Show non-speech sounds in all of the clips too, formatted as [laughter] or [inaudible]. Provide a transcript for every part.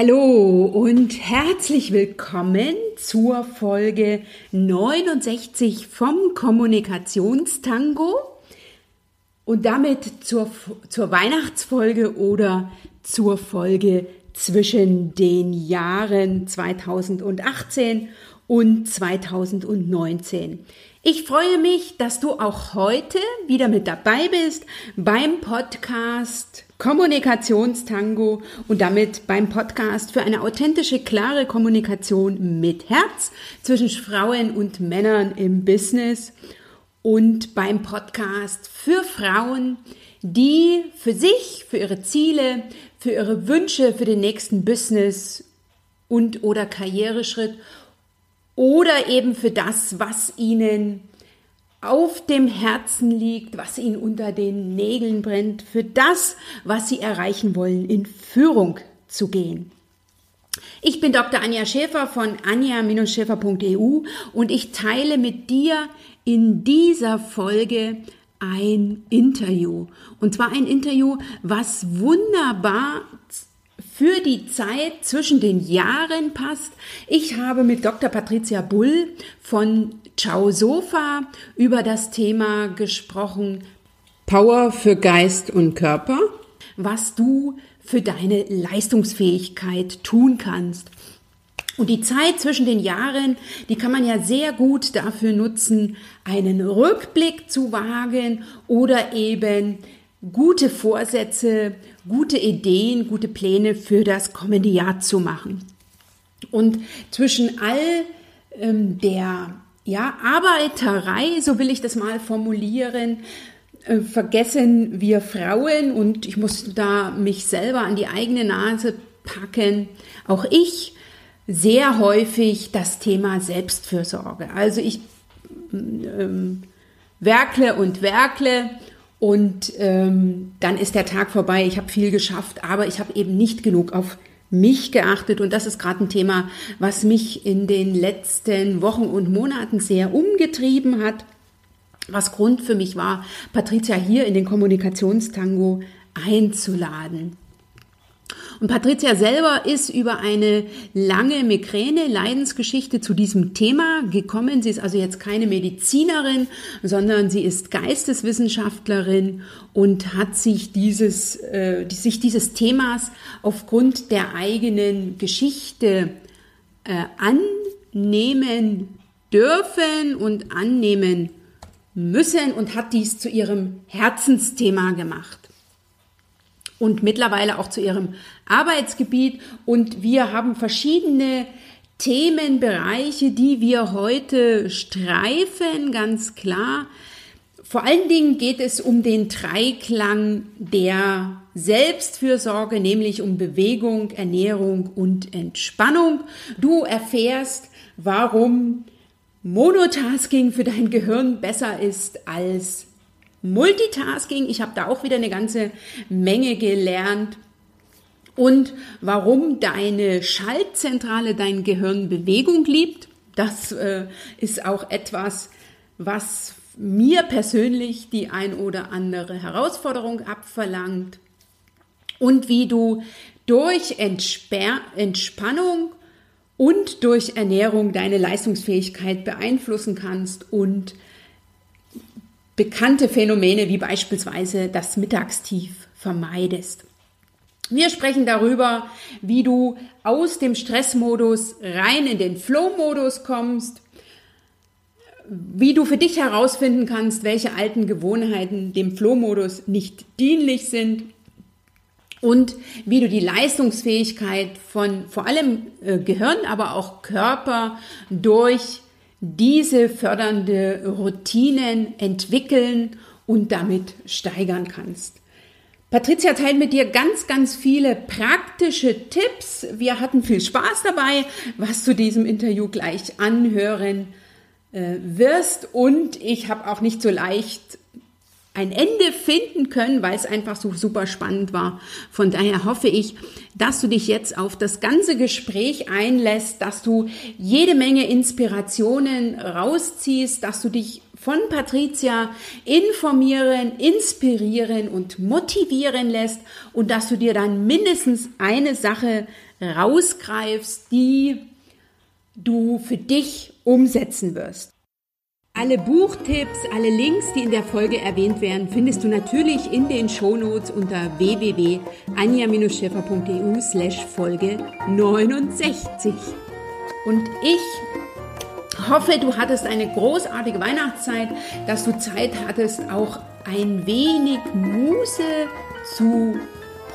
Hallo und herzlich willkommen zur Folge 69 vom Kommunikationstango und damit zur, zur Weihnachtsfolge oder zur Folge zwischen den Jahren 2018 und 2019. Ich freue mich, dass du auch heute wieder mit dabei bist beim Podcast Kommunikationstango und damit beim Podcast für eine authentische, klare Kommunikation mit Herz zwischen Frauen und Männern im Business und beim Podcast für Frauen, die für sich, für ihre Ziele, für ihre Wünsche, für den nächsten Business und oder Karriereschritt oder eben für das, was ihnen auf dem Herzen liegt, was ihnen unter den Nägeln brennt, für das, was sie erreichen wollen, in Führung zu gehen. Ich bin Dr. Anja Schäfer von anja-schäfer.eu und ich teile mit dir in dieser Folge ein Interview. Und zwar ein Interview, was wunderbar für die Zeit zwischen den Jahren passt. Ich habe mit Dr. Patricia Bull von Ciao Sofa über das Thema gesprochen Power für Geist und Körper, was du für deine Leistungsfähigkeit tun kannst. Und die Zeit zwischen den Jahren, die kann man ja sehr gut dafür nutzen, einen Rückblick zu wagen oder eben gute Vorsätze, gute Ideen, gute Pläne für das kommende Jahr zu machen. Und zwischen all ähm, der ja, Arbeiterei, so will ich das mal formulieren, äh, vergessen wir Frauen und ich muss da mich selber an die eigene Nase packen. Auch ich sehr häufig das Thema Selbstfürsorge. Also ich ähm, werkle und werkle und ähm, dann ist der Tag vorbei, ich habe viel geschafft, aber ich habe eben nicht genug auf mich geachtet. Und das ist gerade ein Thema, was mich in den letzten Wochen und Monaten sehr umgetrieben hat. Was Grund für mich war, Patricia hier in den Kommunikationstango einzuladen. Und Patricia selber ist über eine lange Migräne-Leidensgeschichte zu diesem Thema gekommen. Sie ist also jetzt keine Medizinerin, sondern sie ist Geisteswissenschaftlerin und hat sich dieses, äh, sich dieses Themas aufgrund der eigenen Geschichte äh, annehmen dürfen und annehmen müssen und hat dies zu ihrem Herzensthema gemacht und mittlerweile auch zu ihrem Arbeitsgebiet. Und wir haben verschiedene Themenbereiche, die wir heute streifen, ganz klar. Vor allen Dingen geht es um den Dreiklang der Selbstfürsorge, nämlich um Bewegung, Ernährung und Entspannung. Du erfährst, warum Monotasking für dein Gehirn besser ist als Multitasking. Ich habe da auch wieder eine ganze Menge gelernt. Und warum deine Schaltzentrale dein Gehirn Bewegung liebt, das äh, ist auch etwas, was mir persönlich die ein oder andere Herausforderung abverlangt. Und wie du durch Entsper Entspannung und durch Ernährung deine Leistungsfähigkeit beeinflussen kannst und bekannte Phänomene wie beispielsweise das Mittagstief vermeidest. Wir sprechen darüber, wie du aus dem Stressmodus rein in den Flow-Modus kommst, wie du für dich herausfinden kannst, welche alten Gewohnheiten dem Flow-Modus nicht dienlich sind und wie du die Leistungsfähigkeit von vor allem äh, Gehirn, aber auch Körper durch diese fördernde Routinen entwickeln und damit steigern kannst. Patricia teilt mit dir ganz, ganz viele praktische Tipps. Wir hatten viel Spaß dabei, was zu diesem Interview gleich anhören äh, wirst. Und ich habe auch nicht so leicht ein Ende finden können, weil es einfach so super spannend war. Von daher hoffe ich, dass du dich jetzt auf das ganze Gespräch einlässt, dass du jede Menge Inspirationen rausziehst, dass du dich von Patricia informieren, inspirieren und motivieren lässt und dass du dir dann mindestens eine Sache rausgreifst, die du für dich umsetzen wirst. Alle Buchtipps, alle Links, die in der Folge erwähnt werden, findest du natürlich in den Shownotes unter www.anja-schäfer.eu slash Folge 69. Und ich hoffe, du hattest eine großartige Weihnachtszeit, dass du Zeit hattest, auch ein wenig Muße zu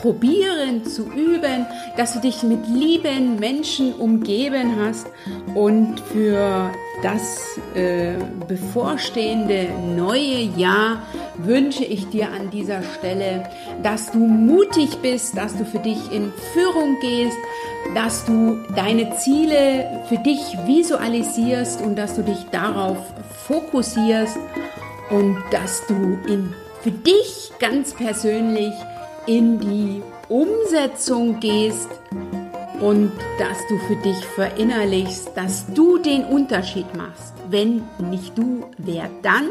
probieren, zu üben, dass du dich mit lieben Menschen umgeben hast und für das äh, bevorstehende neue Jahr wünsche ich dir an dieser Stelle, dass du mutig bist, dass du für dich in Führung gehst, dass du deine Ziele für dich visualisierst und dass du dich darauf fokussierst und dass du in, für dich ganz persönlich in die Umsetzung gehst und dass du für dich verinnerlichst, dass du den Unterschied machst. Wenn nicht du, wer dann?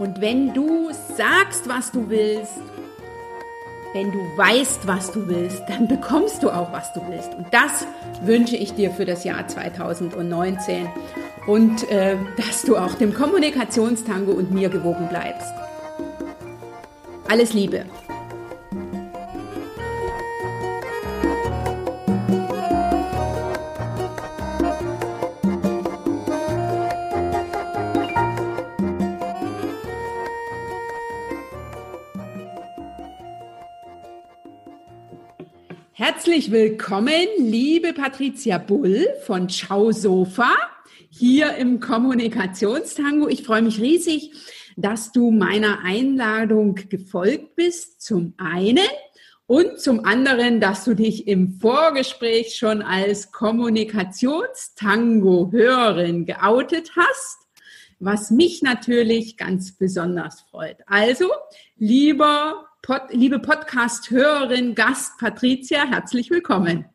Und wenn du sagst, was du willst, wenn du weißt, was du willst, dann bekommst du auch, was du willst. Und das wünsche ich dir für das Jahr 2019 und äh, dass du auch dem Kommunikationstango und mir gewogen bleibst. Alles Liebe. Herzlich willkommen, liebe Patricia Bull von Ciao Sofa hier im Kommunikationstango. Ich freue mich riesig, dass du meiner Einladung gefolgt bist. Zum einen und zum anderen, dass du dich im Vorgespräch schon als Kommunikationstango-Hörerin geoutet hast, was mich natürlich ganz besonders freut. Also, lieber Pod, liebe Podcast-Hörerin, Gast Patricia, herzlich willkommen.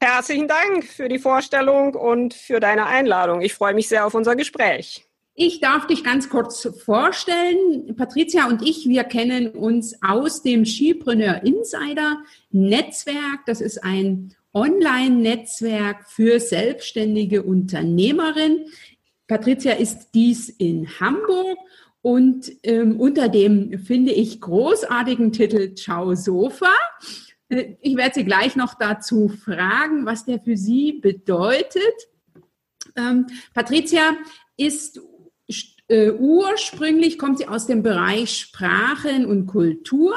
Herzlichen Dank für die Vorstellung und für deine Einladung. Ich freue mich sehr auf unser Gespräch. Ich darf dich ganz kurz vorstellen. Patricia und ich, wir kennen uns aus dem Skipreneur Insider Netzwerk. Das ist ein Online-Netzwerk für selbstständige Unternehmerinnen. Patricia ist dies in Hamburg und ähm, unter dem, finde ich, großartigen Titel Ciao Sofa. Äh, ich werde Sie gleich noch dazu fragen, was der für Sie bedeutet. Ähm, Patricia ist äh, ursprünglich kommt sie aus dem Bereich Sprachen und Kultur.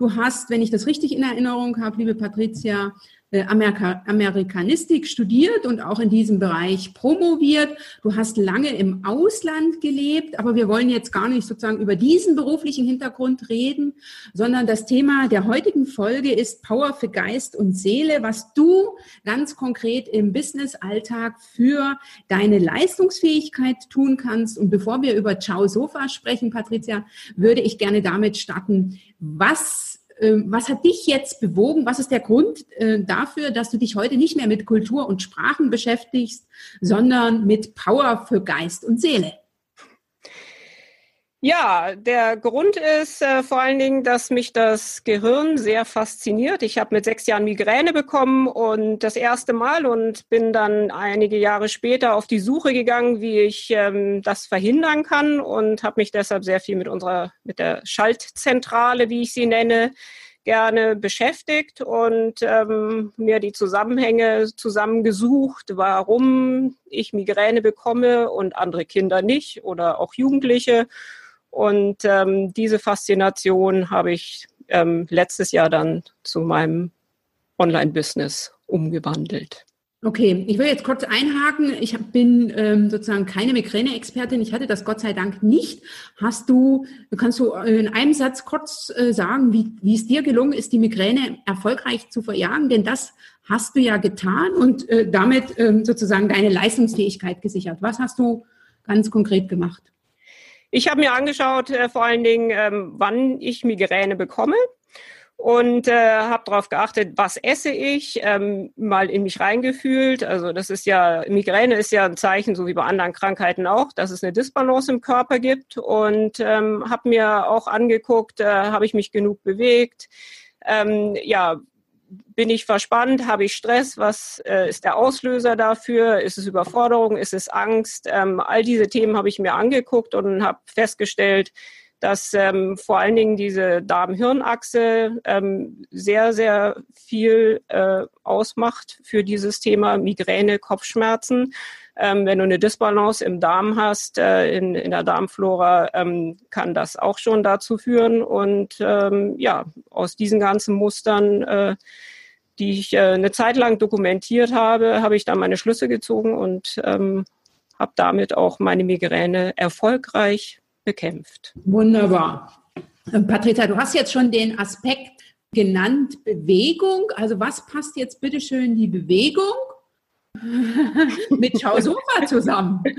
Du hast, wenn ich das richtig in Erinnerung habe, liebe Patricia, äh, Amerika Amerikanistik studiert und auch in diesem Bereich promoviert. Du hast lange im Ausland gelebt, aber wir wollen jetzt gar nicht sozusagen über diesen beruflichen Hintergrund reden, sondern das Thema der heutigen Folge ist Power für Geist und Seele, was du ganz konkret im Business-Alltag für deine Leistungsfähigkeit tun kannst. Und bevor wir über Ciao Sofa sprechen, Patricia, würde ich gerne damit starten, was was hat dich jetzt bewogen? Was ist der Grund äh, dafür, dass du dich heute nicht mehr mit Kultur und Sprachen beschäftigst, sondern mit Power für Geist und Seele? Ja, der Grund ist äh, vor allen Dingen, dass mich das Gehirn sehr fasziniert. Ich habe mit sechs Jahren Migräne bekommen und das erste Mal und bin dann einige Jahre später auf die Suche gegangen, wie ich ähm, das verhindern kann und habe mich deshalb sehr viel mit unserer, mit der Schaltzentrale, wie ich sie nenne, gerne beschäftigt und ähm, mir die Zusammenhänge zusammengesucht, warum ich Migräne bekomme und andere Kinder nicht oder auch Jugendliche und ähm, diese Faszination habe ich ähm, letztes Jahr dann zu meinem Online-Business umgewandelt. Okay, ich will jetzt kurz einhaken. Ich bin ähm, sozusagen keine Migräne-Expertin. Ich hatte das Gott sei Dank nicht. Hast du, kannst du in einem Satz kurz äh, sagen, wie, wie es dir gelungen ist, die Migräne erfolgreich zu verjagen? Denn das hast du ja getan und äh, damit ähm, sozusagen deine Leistungsfähigkeit gesichert. Was hast du ganz konkret gemacht? Ich habe mir angeschaut, äh, vor allen Dingen, ähm, wann ich Migräne bekomme und äh, habe darauf geachtet, was esse ich, ähm, mal in mich reingefühlt. Also das ist ja, Migräne ist ja ein Zeichen, so wie bei anderen Krankheiten auch, dass es eine Disbalance im Körper gibt und ähm, habe mir auch angeguckt, äh, habe ich mich genug bewegt, ähm, ja, bin ich verspannt? Habe ich Stress? Was äh, ist der Auslöser dafür? Ist es Überforderung? Ist es Angst? Ähm, all diese Themen habe ich mir angeguckt und habe festgestellt, dass ähm, vor allen Dingen diese Darm-Hirn-Achse ähm, sehr, sehr viel äh, ausmacht für dieses Thema Migräne, Kopfschmerzen. Ähm, wenn du eine Disbalance im Darm hast, äh, in, in der Darmflora, ähm, kann das auch schon dazu führen. Und ähm, ja, aus diesen ganzen Mustern, äh, die ich äh, eine Zeit lang dokumentiert habe, habe ich dann meine Schlüsse gezogen und ähm, habe damit auch meine Migräne erfolgreich bekämpft. Wunderbar. Ähm, Patricia, du hast jetzt schon den Aspekt genannt, Bewegung. Also was passt jetzt bitte schön die Bewegung [laughs] mit Ciao Sofa zusammen? [laughs]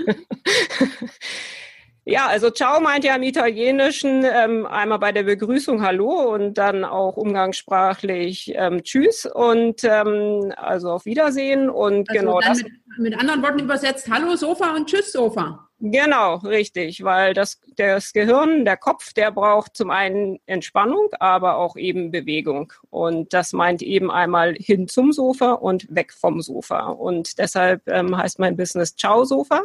Ja, also Ciao meint ja im Italienischen ähm, einmal bei der Begrüßung Hallo und dann auch umgangssprachlich ähm, Tschüss und ähm, also auf Wiedersehen und also genau das. Mit, mit anderen Worten übersetzt Hallo Sofa und Tschüss Sofa. Genau, richtig, weil das, das Gehirn, der Kopf, der braucht zum einen Entspannung, aber auch eben Bewegung. Und das meint eben einmal hin zum Sofa und weg vom Sofa. Und deshalb ähm, heißt mein Business Ciao Sofa.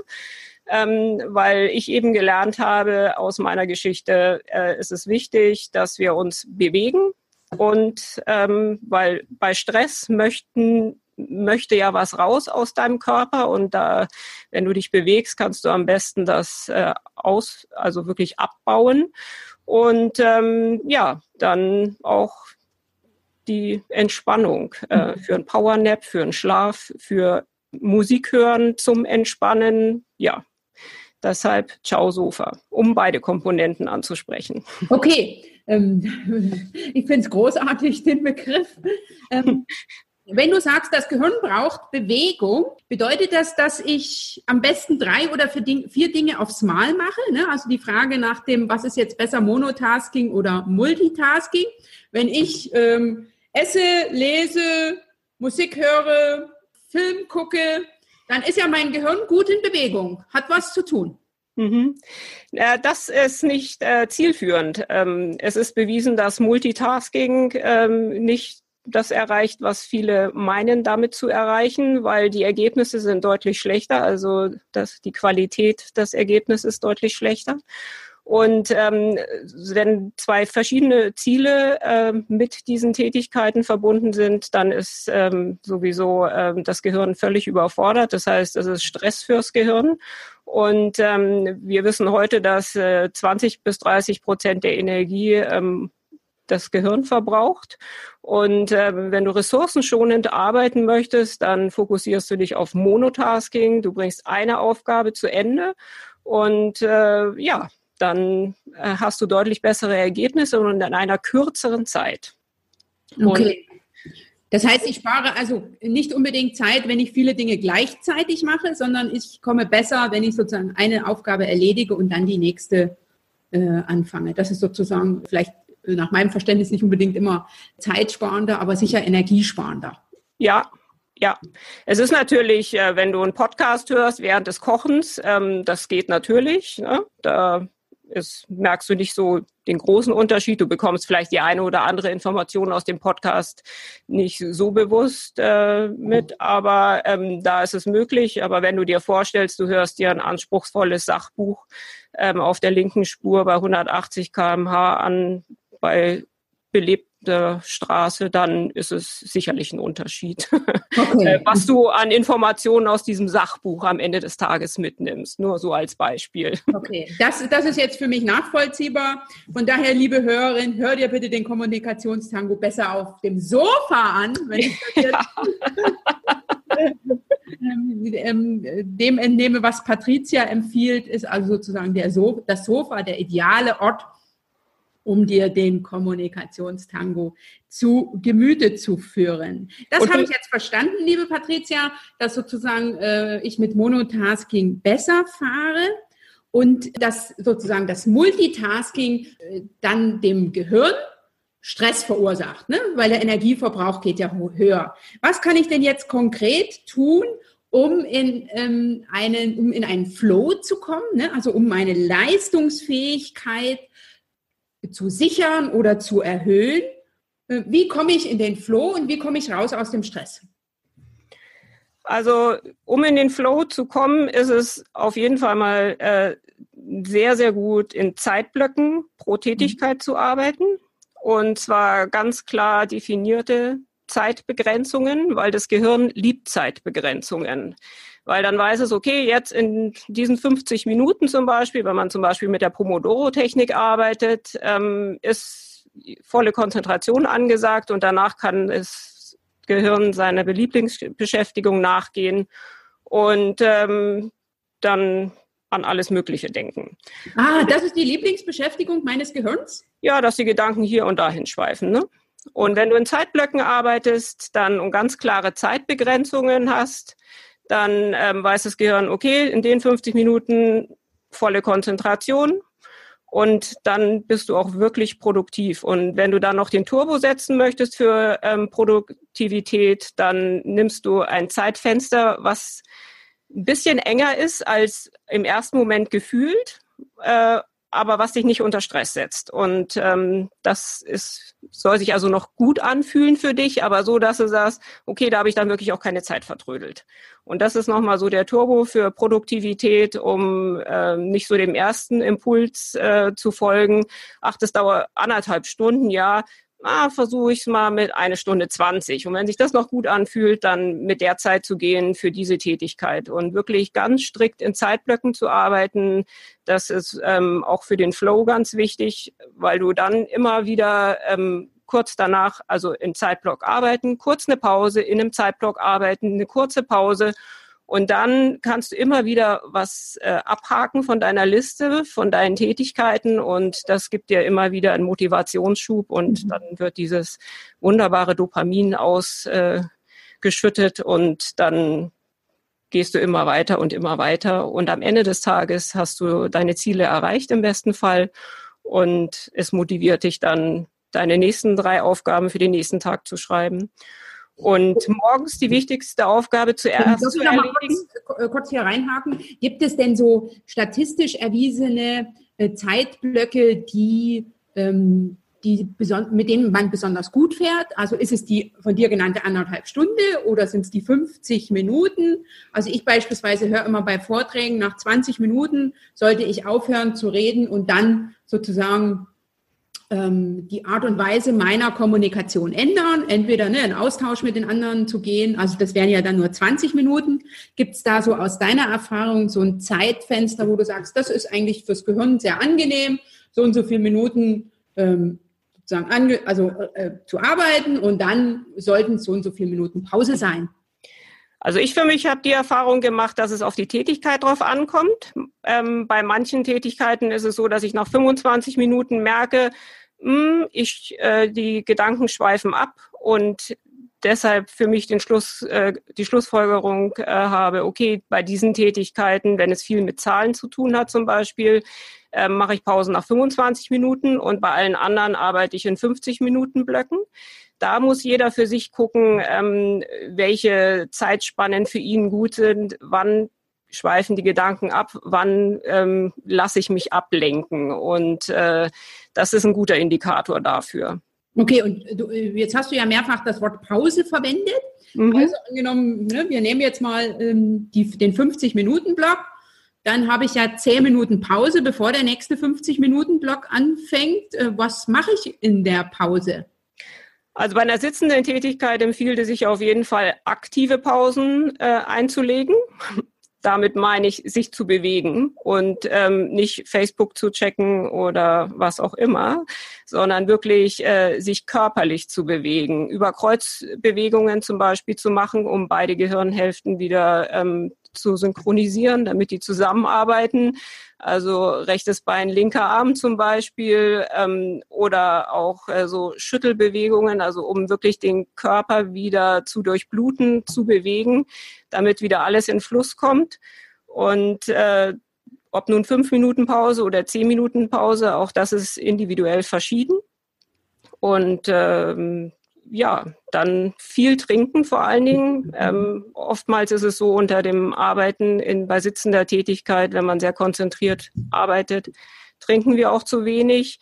Ähm, weil ich eben gelernt habe aus meiner Geschichte, äh, ist es wichtig, dass wir uns bewegen. Und ähm, weil bei Stress möchten möchte ja was raus aus deinem Körper und da, wenn du dich bewegst, kannst du am besten das äh, aus, also wirklich abbauen und ähm, ja, dann auch die Entspannung äh, mhm. für ein Powernap, für einen Schlaf, für Musik hören zum Entspannen, ja. Deshalb Ciao Sofa, um beide Komponenten anzusprechen. Okay, ähm, [laughs] ich finde es großartig, den Begriff. [laughs] Wenn du sagst, das Gehirn braucht Bewegung, bedeutet das, dass ich am besten drei oder vier Dinge aufs Mal mache? Ne? Also die Frage nach dem, was ist jetzt besser, Monotasking oder Multitasking? Wenn ich ähm, esse, lese, Musik höre, Film gucke, dann ist ja mein Gehirn gut in Bewegung, hat was zu tun. Mhm. Das ist nicht äh, zielführend. Ähm, es ist bewiesen, dass Multitasking ähm, nicht das erreicht, was viele meinen damit zu erreichen, weil die Ergebnisse sind deutlich schlechter, also das, die Qualität des Ergebnisses ist deutlich schlechter. Und ähm, wenn zwei verschiedene Ziele äh, mit diesen Tätigkeiten verbunden sind, dann ist ähm, sowieso ähm, das Gehirn völlig überfordert. Das heißt, es ist Stress fürs Gehirn. Und ähm, wir wissen heute, dass äh, 20 bis 30 Prozent der Energie ähm, das Gehirn verbraucht. Und äh, wenn du ressourcenschonend arbeiten möchtest, dann fokussierst du dich auf Monotasking. Du bringst eine Aufgabe zu Ende und äh, ja, dann äh, hast du deutlich bessere Ergebnisse und in einer kürzeren Zeit. Okay. Das heißt, ich spare also nicht unbedingt Zeit, wenn ich viele Dinge gleichzeitig mache, sondern ich komme besser, wenn ich sozusagen eine Aufgabe erledige und dann die nächste äh, anfange. Das ist sozusagen vielleicht nach meinem Verständnis nicht unbedingt immer zeitsparender, aber sicher energiesparender. Ja, ja, es ist natürlich, äh, wenn du einen Podcast hörst während des Kochens, ähm, das geht natürlich. Ne? Da ist, merkst du nicht so den großen Unterschied. Du bekommst vielleicht die eine oder andere Information aus dem Podcast nicht so bewusst äh, mit, aber ähm, da ist es möglich. Aber wenn du dir vorstellst, du hörst dir ein anspruchsvolles Sachbuch ähm, auf der linken Spur bei 180 km/h an, bei belebter Straße, dann ist es sicherlich ein Unterschied, [laughs] okay. Äh, was du an Informationen aus diesem Sachbuch am Ende des Tages mitnimmst. Nur so als Beispiel. Okay, das, das ist jetzt für mich nachvollziehbar. Von daher, liebe Hörerin, hör dir bitte den Kommunikationstango besser auf dem Sofa an, wenn ich das jetzt [laughs] [laughs] ähm, ähm, dem entnehme, was Patricia empfiehlt, ist also sozusagen der so das Sofa der ideale Ort um dir den Kommunikationstango zu Gemüte zu führen. Das habe ich jetzt verstanden, liebe Patricia, dass sozusagen äh, ich mit Monotasking besser fahre und dass sozusagen das Multitasking äh, dann dem Gehirn Stress verursacht, ne? weil der Energieverbrauch geht ja höher. Was kann ich denn jetzt konkret tun, um in, ähm, einen, um in einen Flow zu kommen, ne? also um meine Leistungsfähigkeit zu sichern oder zu erhöhen, Äh, wie komme ich in den Flow und wie komme ich raus aus dem Stress? Also, um in den Flow zu kommen, ist es auf jeden Fall mal äh, sehr, sehr gut, in Zeitblöcken pro mhm. Tätigkeit mhm. zu arbeiten. Und zwar ganz klar definierte Zeitbegrenzungen, weil das Gehirn liebt Zeitbegrenzungen. Weil dann weiß es, okay, jetzt in diesen 50 Minuten zum Beispiel, wenn man zum Beispiel mit der Pomodoro-Technik arbeitet, ähm, ist volle Konzentration angesagt und danach kann das Gehirn seiner Lieblingsbeschäftigung nachgehen und ähm, dann an alles Mögliche denken. Ah, das ist die Lieblingsbeschäftigung meines Gehirns? Ja, dass die Gedanken hier und dahin schweifen. Ne? Und wenn du in Zeitblöcken arbeitest, dann und ganz klare Zeitbegrenzungen hast, dann ähm, weiß das Gehirn, okay, in den 50 Minuten volle Konzentration und dann bist du auch wirklich produktiv. Und wenn du dann noch den Turbo setzen möchtest für ähm, Produktivität, dann nimmst du ein Zeitfenster, was ein bisschen enger ist als im ersten Moment gefühlt, äh, aber was dich nicht unter Stress setzt. Und ähm, das ist, soll sich also noch gut anfühlen für dich, aber so, dass du sagst, okay, da habe ich dann wirklich auch keine Zeit vertrödelt. Und das ist nochmal so der Turbo für Produktivität, um äh, nicht so dem ersten Impuls äh, zu folgen. Ach, das dauert anderthalb Stunden, ja ah, versuche ich es mal mit eine Stunde zwanzig. Und wenn sich das noch gut anfühlt, dann mit der Zeit zu gehen für diese Tätigkeit und wirklich ganz strikt in Zeitblöcken zu arbeiten. Das ist ähm, auch für den Flow ganz wichtig, weil du dann immer wieder ähm, kurz danach, also im Zeitblock arbeiten, kurz eine Pause, in einem Zeitblock arbeiten, eine kurze Pause und dann kannst du immer wieder was äh, abhaken von deiner Liste, von deinen Tätigkeiten. Und das gibt dir immer wieder einen Motivationsschub. Und mhm. dann wird dieses wunderbare Dopamin ausgeschüttet äh, und dann gehst du immer weiter und immer weiter. Und am Ende des Tages hast du deine Ziele erreicht im besten Fall. Und es motiviert dich dann, deine nächsten drei Aufgaben für den nächsten Tag zu schreiben. Und morgens die wichtigste Aufgabe zuerst zu erledigen. Kurz, äh, kurz, hier reinhaken. Gibt es denn so statistisch erwiesene äh, Zeitblöcke, die, ähm, die mit denen man besonders gut fährt? Also ist es die von dir genannte anderthalb Stunde oder sind es die 50 Minuten? Also ich beispielsweise höre immer bei Vorträgen, nach 20 Minuten sollte ich aufhören zu reden und dann sozusagen ähm, die Art und Weise meiner Kommunikation ändern, entweder ne, in Austausch mit den anderen zu gehen, also das wären ja dann nur 20 Minuten. Gibt es da so aus deiner Erfahrung so ein Zeitfenster, wo du sagst, das ist eigentlich fürs Gehirn sehr angenehm, so und so viele Minuten ähm, sozusagen ange also äh, zu arbeiten und dann sollten so und so viele Minuten Pause sein? Also ich für mich habe die Erfahrung gemacht, dass es auf die Tätigkeit drauf ankommt. Ähm, bei manchen Tätigkeiten ist es so, dass ich nach 25 Minuten merke, mh, hm, ich, äh, die Gedanken schweifen ab und deshalb für mich den Schluss, äh, die Schlussfolgerung äh, habe, okay, bei diesen Tätigkeiten, wenn es viel mit Zahlen zu tun hat zum Beispiel, äh, mache ich Pausen nach 25 Minuten und bei allen anderen arbeite ich in 50 Minuten Blöcken. Da muss jeder für sich gucken, ähm, welche Zeitspannen für ihn gut sind, wann schweifen die Gedanken ab, wann ähm, lasse ich mich ablenken. Und äh, das ist ein guter Indikator dafür. Okay, und du, jetzt hast du ja mehrfach das Wort Pause verwendet. Mhm. Also angenommen, ne, wir nehmen jetzt mal ähm, die, den 50-Minuten-Block, dann habe ich ja 10 Minuten Pause, bevor der nächste 50-Minuten-Block anfängt. Äh, was mache ich in der Pause? Also bei einer sitzenden Tätigkeit empfiehlt es sich auf jeden Fall aktive Pausen äh, einzulegen. [laughs] Damit meine ich, sich zu bewegen und ähm, nicht Facebook zu checken oder was auch immer, sondern wirklich äh, sich körperlich zu bewegen, über Kreuzbewegungen zum Beispiel zu machen, um beide Gehirnhälften wieder ähm, zu synchronisieren, damit die zusammenarbeiten. Also rechtes Bein, linker Arm zum Beispiel ähm, oder auch äh, so Schüttelbewegungen, also um wirklich den Körper wieder zu durchbluten, zu bewegen, damit wieder alles in Fluss kommt. Und äh, ob nun fünf Minuten Pause oder zehn Minuten Pause, auch das ist individuell verschieden. Und ähm, ja, dann viel trinken vor allen Dingen. Ähm, oftmals ist es so unter dem Arbeiten in, bei sitzender Tätigkeit, wenn man sehr konzentriert arbeitet, trinken wir auch zu wenig.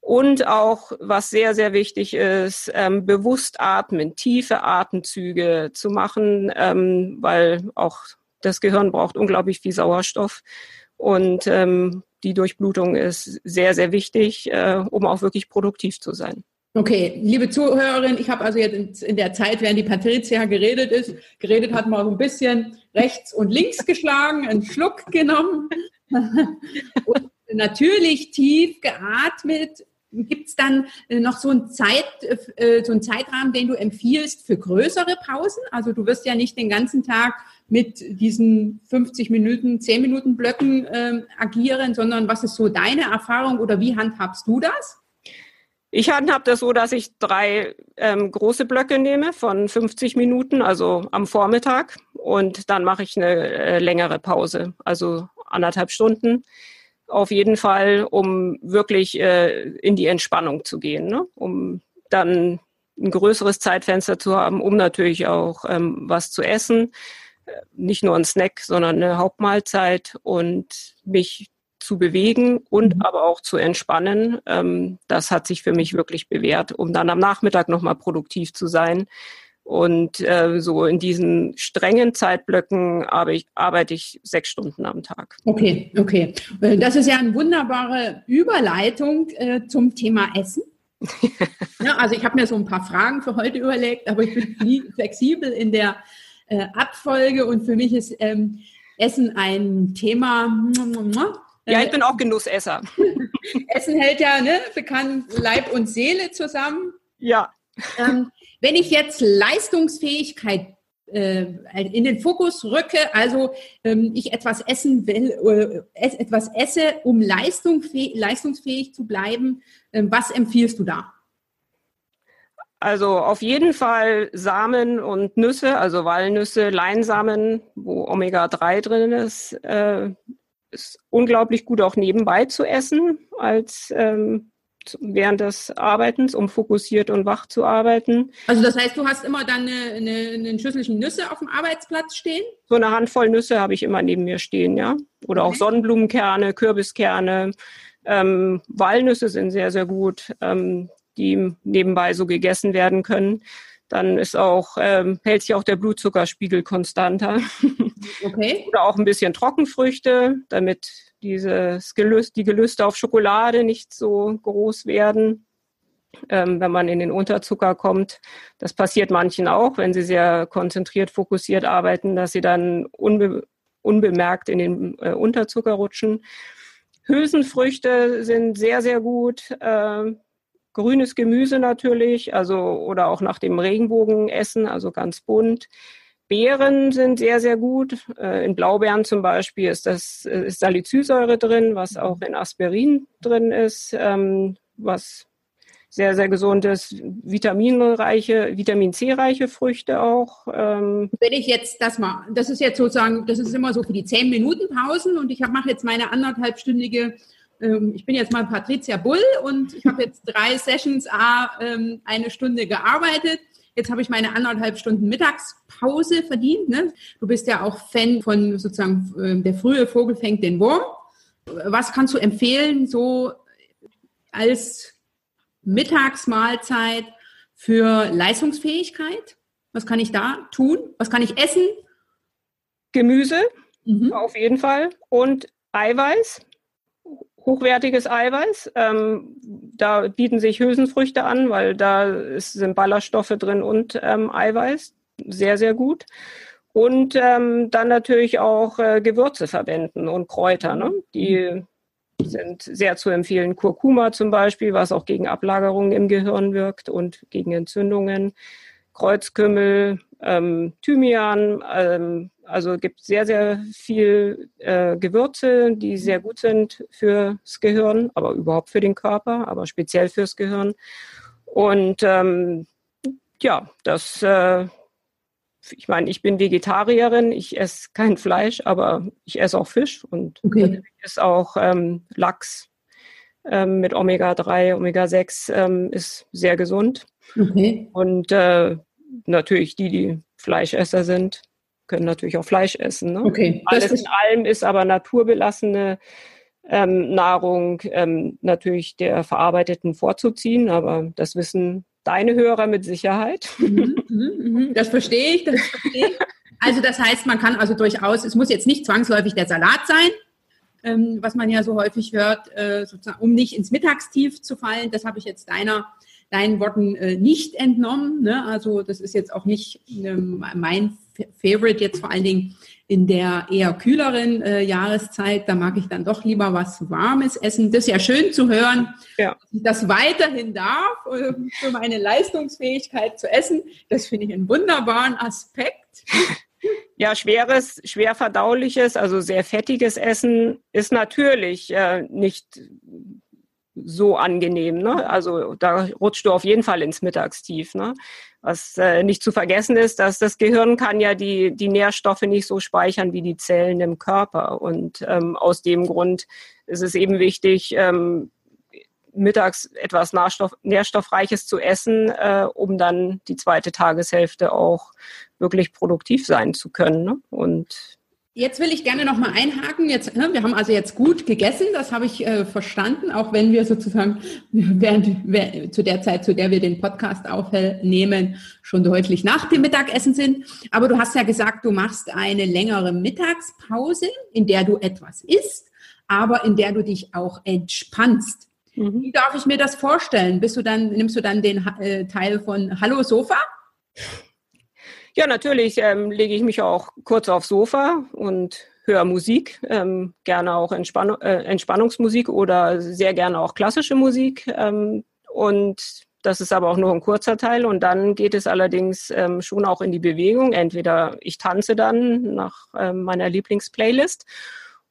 Und auch, was sehr, sehr wichtig ist, ähm, bewusst atmen, tiefe Atemzüge zu machen, ähm, weil auch das Gehirn braucht unglaublich viel Sauerstoff. Und ähm, die Durchblutung ist sehr, sehr wichtig, äh, um auch wirklich produktiv zu sein. Okay, liebe Zuhörerin, ich habe also jetzt in der Zeit, während die Patricia geredet ist, geredet hat, mal so ein bisschen rechts und links geschlagen, einen Schluck genommen [laughs] und natürlich tief geatmet. Gibt es dann noch so einen, Zeit, äh, so einen Zeitrahmen, den du empfiehlst für größere Pausen? Also du wirst ja nicht den ganzen Tag mit diesen 50 Minuten, 10 Minuten Blöcken äh, agieren, sondern was ist so deine Erfahrung oder wie handhabst du das? Ich handhab das so, dass ich drei ähm, große Blöcke nehme von 50 Minuten, also am Vormittag, und dann mache ich eine äh, längere Pause, also anderthalb Stunden auf jeden Fall, um wirklich äh, in die Entspannung zu gehen, ne? um dann ein größeres Zeitfenster zu haben, um natürlich auch ähm, was zu essen nicht nur ein Snack, sondern eine Hauptmahlzeit und mich zu bewegen und mhm. aber auch zu entspannen. Ähm, das hat sich für mich wirklich bewährt, um dann am Nachmittag nochmal produktiv zu sein. Und äh, so in diesen strengen Zeitblöcken arbeite ich, arbeite ich sechs Stunden am Tag. Okay, okay. Äh, das ist ja eine wunderbare Überleitung äh, zum Thema Essen. [laughs] ja, also ich habe mir so ein paar Fragen für heute überlegt, aber ich bin [laughs] flexibel in der äh, Abfolge und für mich ist ähm, Essen ein Thema. Ja, ich bin auch Genussesser. [laughs] Essen hält ja ne, bekannt Leib und Seele zusammen. Ja. Ähm, wenn ich jetzt Leistungsfähigkeit äh, in den Fokus rücke, also ähm, ich etwas essen will, äh, etwas esse, um leistungsfähig, leistungsfähig zu bleiben, ähm, was empfiehlst du da? Also auf jeden Fall Samen und Nüsse, also Walnüsse, Leinsamen, wo Omega-3 drin ist, äh, ist unglaublich gut auch nebenbei zu essen als ähm, während des Arbeitens, um fokussiert und wach zu arbeiten. Also das heißt, du hast immer dann eine, eine, eine Schüsselchen Nüsse auf dem Arbeitsplatz stehen? So eine Handvoll Nüsse habe ich immer neben mir stehen, ja. Oder okay. auch Sonnenblumenkerne, Kürbiskerne. Ähm, Walnüsse sind sehr, sehr gut. Ähm, die nebenbei so gegessen werden können. Dann ist auch, ähm, hält sich auch der Blutzuckerspiegel konstanter. [laughs] Okay. Oder auch ein bisschen Trockenfrüchte, damit dieses Gelüst, die Gelüste auf Schokolade nicht so groß werden, ähm, wenn man in den Unterzucker kommt. Das passiert manchen auch, wenn sie sehr konzentriert, fokussiert arbeiten, dass sie dann unbe unbemerkt in den äh, Unterzucker rutschen. Hülsenfrüchte sind sehr, sehr gut. Äh, grünes Gemüse natürlich, also oder auch nach dem Regenbogen essen, also ganz bunt. Beeren sind sehr, sehr gut. Äh, in Blaubeeren zum Beispiel ist das ist Salicylsäure drin, was auch in Aspirin drin ist, ähm, was sehr, sehr gesund ist. Vitaminreiche, Vitamin C-reiche Früchte auch. Ähm. Wenn ich jetzt das mal, das ist jetzt sozusagen, das ist immer so für die 10 Minuten Pausen und ich mache jetzt meine anderthalbstündige ich bin jetzt mal Patricia Bull und ich habe jetzt drei Sessions, a, ähm, eine Stunde gearbeitet. Jetzt habe ich meine anderthalb Stunden Mittagspause verdient. Ne? Du bist ja auch Fan von sozusagen, ähm, der frühe Vogel fängt den Wurm. Was kannst du empfehlen, so als Mittagsmahlzeit für Leistungsfähigkeit? Was kann ich da tun? Was kann ich essen? Gemüse, mhm. auf jeden Fall. Und Eiweiß hochwertiges Eiweiß. Ähm, da bieten sich Hülsenfrüchte an, weil da ist, sind Ballaststoffe drin und ähm, Eiweiß. Sehr, sehr gut. Und ähm, dann natürlich auch äh, Gewürze verwenden und Kräuter. Ne? Die sind sehr zu empfehlen. Kurkuma zum Beispiel, was auch gegen Ablagerungen im Gehirn wirkt und gegen Entzündungen. Kreuzkümmel, ähm, Thymian, ähm, also gibt sehr, sehr viel äh, Gewürze, die sehr gut sind fürs Gehirn, aber überhaupt für den Körper, aber speziell fürs Gehirn. Und ähm, ja, das, äh, ich meine, ich bin Vegetarierin, ich esse kein Fleisch, aber ich esse auch Fisch und okay. ist auch ähm, Lachs ähm, mit Omega-3, Omega-6 ähm, ist sehr gesund. Okay. Und äh, natürlich die, die Fleischesser sind, können natürlich auch Fleisch essen. Ne? Okay. Alles in allem ist aber naturbelassene ähm, Nahrung ähm, natürlich der verarbeiteten vorzuziehen, aber das wissen deine Hörer mit Sicherheit. Mhm, mhm, mhm. das verstehe ich, das verstehe ich. Also das heißt, man kann also durchaus, es muss jetzt nicht zwangsläufig der Salat sein, ähm, was man ja so häufig hört, äh, sozusagen, um nicht ins Mittagstief zu fallen. Das habe ich jetzt deiner deinen Worten äh, nicht entnommen. Ne? Also das ist jetzt auch nicht ähm, mein Favorite jetzt vor allen Dingen in der eher kühleren äh, Jahreszeit. Da mag ich dann doch lieber was Warmes essen. Das ist ja schön zu hören, ja. dass ich das weiterhin darf, äh, für meine Leistungsfähigkeit zu essen. Das finde ich einen wunderbaren Aspekt. [laughs] Ja, schweres, schwer verdauliches, also sehr fettiges Essen ist natürlich äh, nicht so angenehm. Ne? Also da rutscht du auf jeden Fall ins Mittagstief. Ne? Was äh, nicht zu vergessen ist, dass das Gehirn kann ja die, die Nährstoffe nicht so speichern wie die Zellen im Körper. Und ähm, aus dem Grund ist es eben wichtig, ähm, mittags etwas Nährstoff, Nährstoffreiches zu essen, äh, um dann die zweite Tageshälfte auch wirklich produktiv sein zu können. Ne? Und Jetzt will ich gerne noch mal einhaken. Jetzt, ne, wir haben also jetzt gut gegessen, das habe ich äh, verstanden, auch wenn wir sozusagen [laughs] während, zu der Zeit, zu der wir den Podcast aufnehmen, schon deutlich nach dem Mittagessen sind. Aber du hast ja gesagt, du machst eine längere Mittagspause, in der du etwas isst, aber in der du dich auch entspannst. Mhm. Wie darf ich mir das vorstellen? Bist du dann, nimmst du dann den äh, Teil von Hallo Sofa? Ja, natürlich ähm, lege ich mich auch kurz aufs Sofa und höre Musik, ähm, gerne auch Entspann äh, Entspannungsmusik oder sehr gerne auch klassische Musik. Ähm, und das ist aber auch nur ein kurzer Teil. Und dann geht es allerdings ähm, schon auch in die Bewegung. Entweder ich tanze dann nach ähm, meiner Lieblingsplaylist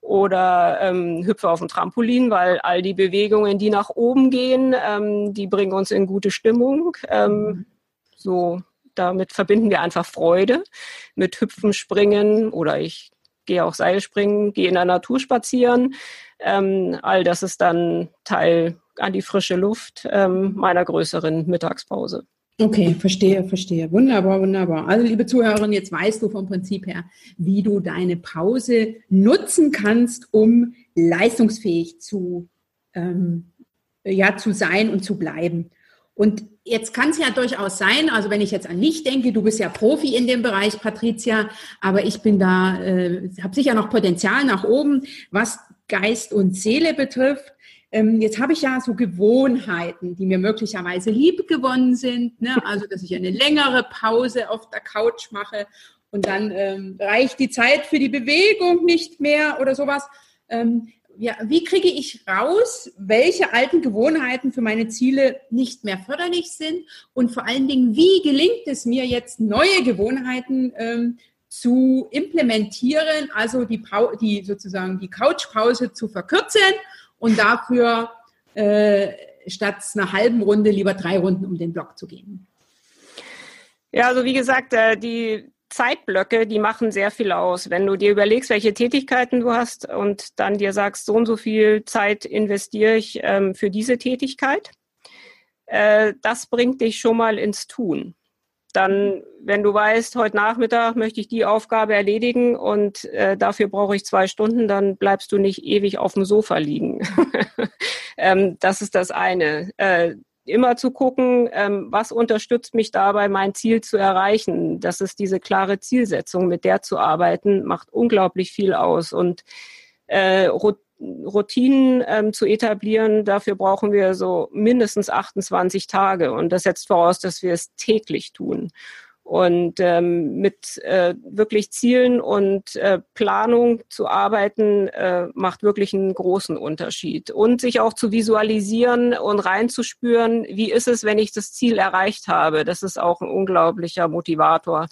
oder ähm, hüpfe auf dem Trampolin, weil all die Bewegungen, die nach oben gehen, ähm, die bringen uns in gute Stimmung. Ähm, mhm. so damit verbinden wir einfach Freude mit Hüpfen, Springen oder ich gehe auch Seilspringen, gehe in der Natur spazieren. Ähm, all das ist dann Teil an die frische Luft ähm, meiner größeren Mittagspause. Okay, verstehe, verstehe. Wunderbar, wunderbar. Also, liebe Zuhörerin, jetzt weißt du vom Prinzip her, wie du deine Pause nutzen kannst, um leistungsfähig zu, ähm, ja, zu sein und zu bleiben. Und jetzt kann es ja durchaus sein, also wenn ich jetzt an mich denke, du bist ja Profi in dem Bereich, Patricia, aber ich bin da, äh, habe sicher noch Potenzial nach oben, was Geist und Seele betrifft. Ähm, jetzt habe ich ja so Gewohnheiten, die mir möglicherweise lieb gewonnen sind. Ne? Also, dass ich eine längere Pause auf der Couch mache und dann ähm, reicht die Zeit für die Bewegung nicht mehr oder sowas. Ähm, ja, wie kriege ich raus, welche alten Gewohnheiten für meine Ziele nicht mehr förderlich sind und vor allen Dingen, wie gelingt es mir jetzt, neue Gewohnheiten ähm, zu implementieren, also die, die sozusagen die Couchpause zu verkürzen und dafür äh, statt einer halben Runde lieber drei Runden um den Block zu gehen. Ja, also wie gesagt, äh, die Zeitblöcke, die machen sehr viel aus. Wenn du dir überlegst, welche Tätigkeiten du hast und dann dir sagst, so und so viel Zeit investiere ich ähm, für diese Tätigkeit, äh, das bringt dich schon mal ins Tun. Dann, wenn du weißt, heute Nachmittag möchte ich die Aufgabe erledigen und äh, dafür brauche ich zwei Stunden, dann bleibst du nicht ewig auf dem Sofa liegen. [laughs] ähm, das ist das eine. Äh, immer zu gucken, ähm, was unterstützt mich dabei, mein Ziel zu erreichen. Das ist diese klare Zielsetzung, mit der zu arbeiten, macht unglaublich viel aus. Und äh, Routinen ähm, zu etablieren, dafür brauchen wir so mindestens 28 Tage. Und das setzt voraus, dass wir es täglich tun. Und ähm, mit äh, wirklich Zielen und äh, Planung zu arbeiten, äh, macht wirklich einen großen Unterschied. Und sich auch zu visualisieren und reinzuspüren, wie ist es, wenn ich das Ziel erreicht habe. Das ist auch ein unglaublicher Motivator.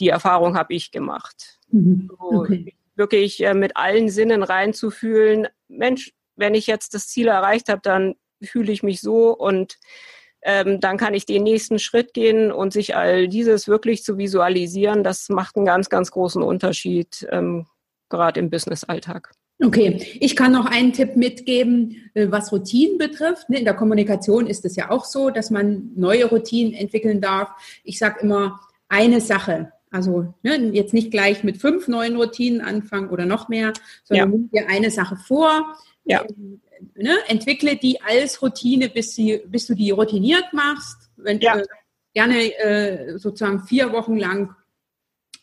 Die Erfahrung habe ich gemacht. Mhm. Okay. So, wirklich äh, mit allen Sinnen reinzufühlen, Mensch, wenn ich jetzt das Ziel erreicht habe, dann fühle ich mich so und ähm, dann kann ich den nächsten Schritt gehen und sich all dieses wirklich zu visualisieren, das macht einen ganz, ganz großen Unterschied, ähm, gerade im Business-Alltag. Okay, ich kann noch einen Tipp mitgeben, äh, was Routinen betrifft. Ne, in der Kommunikation ist es ja auch so, dass man neue Routinen entwickeln darf. Ich sage immer, eine Sache Also ne, jetzt nicht gleich mit fünf neuen Routinen anfangen oder noch mehr, sondern ja. nimm dir eine Sache vor. Ja. Ne, entwickle die als Routine, bis, sie, bis du die routiniert machst. Wenn ja. du gerne äh, sozusagen vier Wochen lang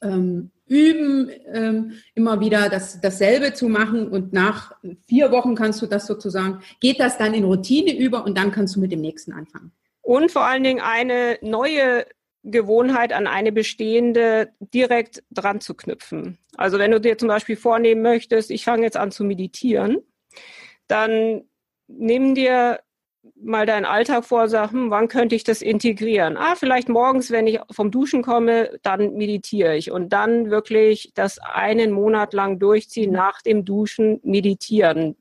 ähm, üben, ähm, immer wieder das, dasselbe zu machen und nach vier Wochen kannst du das sozusagen, geht das dann in Routine über und dann kannst du mit dem nächsten anfangen. Und vor allen Dingen eine neue Gewohnheit an eine bestehende direkt dran zu knüpfen. Also wenn du dir zum Beispiel vornehmen möchtest, ich fange jetzt an zu meditieren, dann nimm dir mal deinen Alltag vor, sag, hm, wann könnte ich das integrieren? Ah, vielleicht morgens, wenn ich vom Duschen komme, dann meditiere ich und dann wirklich das einen Monat lang durchziehen, mhm. nach dem Duschen meditieren.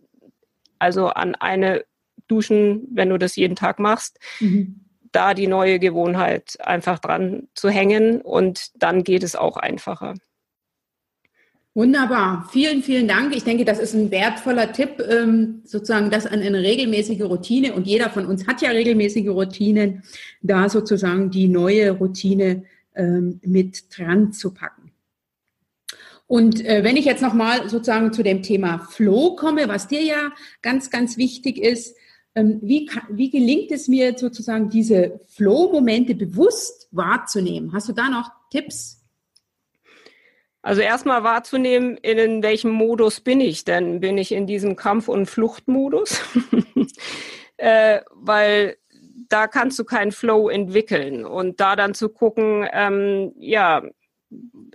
Also an eine Duschen, wenn du das jeden Tag machst, mhm. da die neue Gewohnheit einfach dran zu hängen und dann geht es auch einfacher. Wunderbar. Vielen, vielen Dank. Ich denke, das ist ein wertvoller Tipp, ähm, sozusagen das an eine regelmäßige Routine. Und jeder von uns hat ja regelmäßige Routinen, da sozusagen die neue Routine ähm, mit dran zu packen. Und äh, wenn ich jetzt nochmal sozusagen zu dem Thema Flow komme, was dir ja ganz, ganz wichtig ist, ähm, wie, wie gelingt es mir sozusagen diese Flow-Momente bewusst wahrzunehmen? Hast du da noch Tipps? Also erstmal wahrzunehmen, in welchem Modus bin ich denn? Bin ich in diesem Kampf- und Fluchtmodus? [laughs] äh, weil da kannst du keinen Flow entwickeln. Und da dann zu gucken, ähm, ja,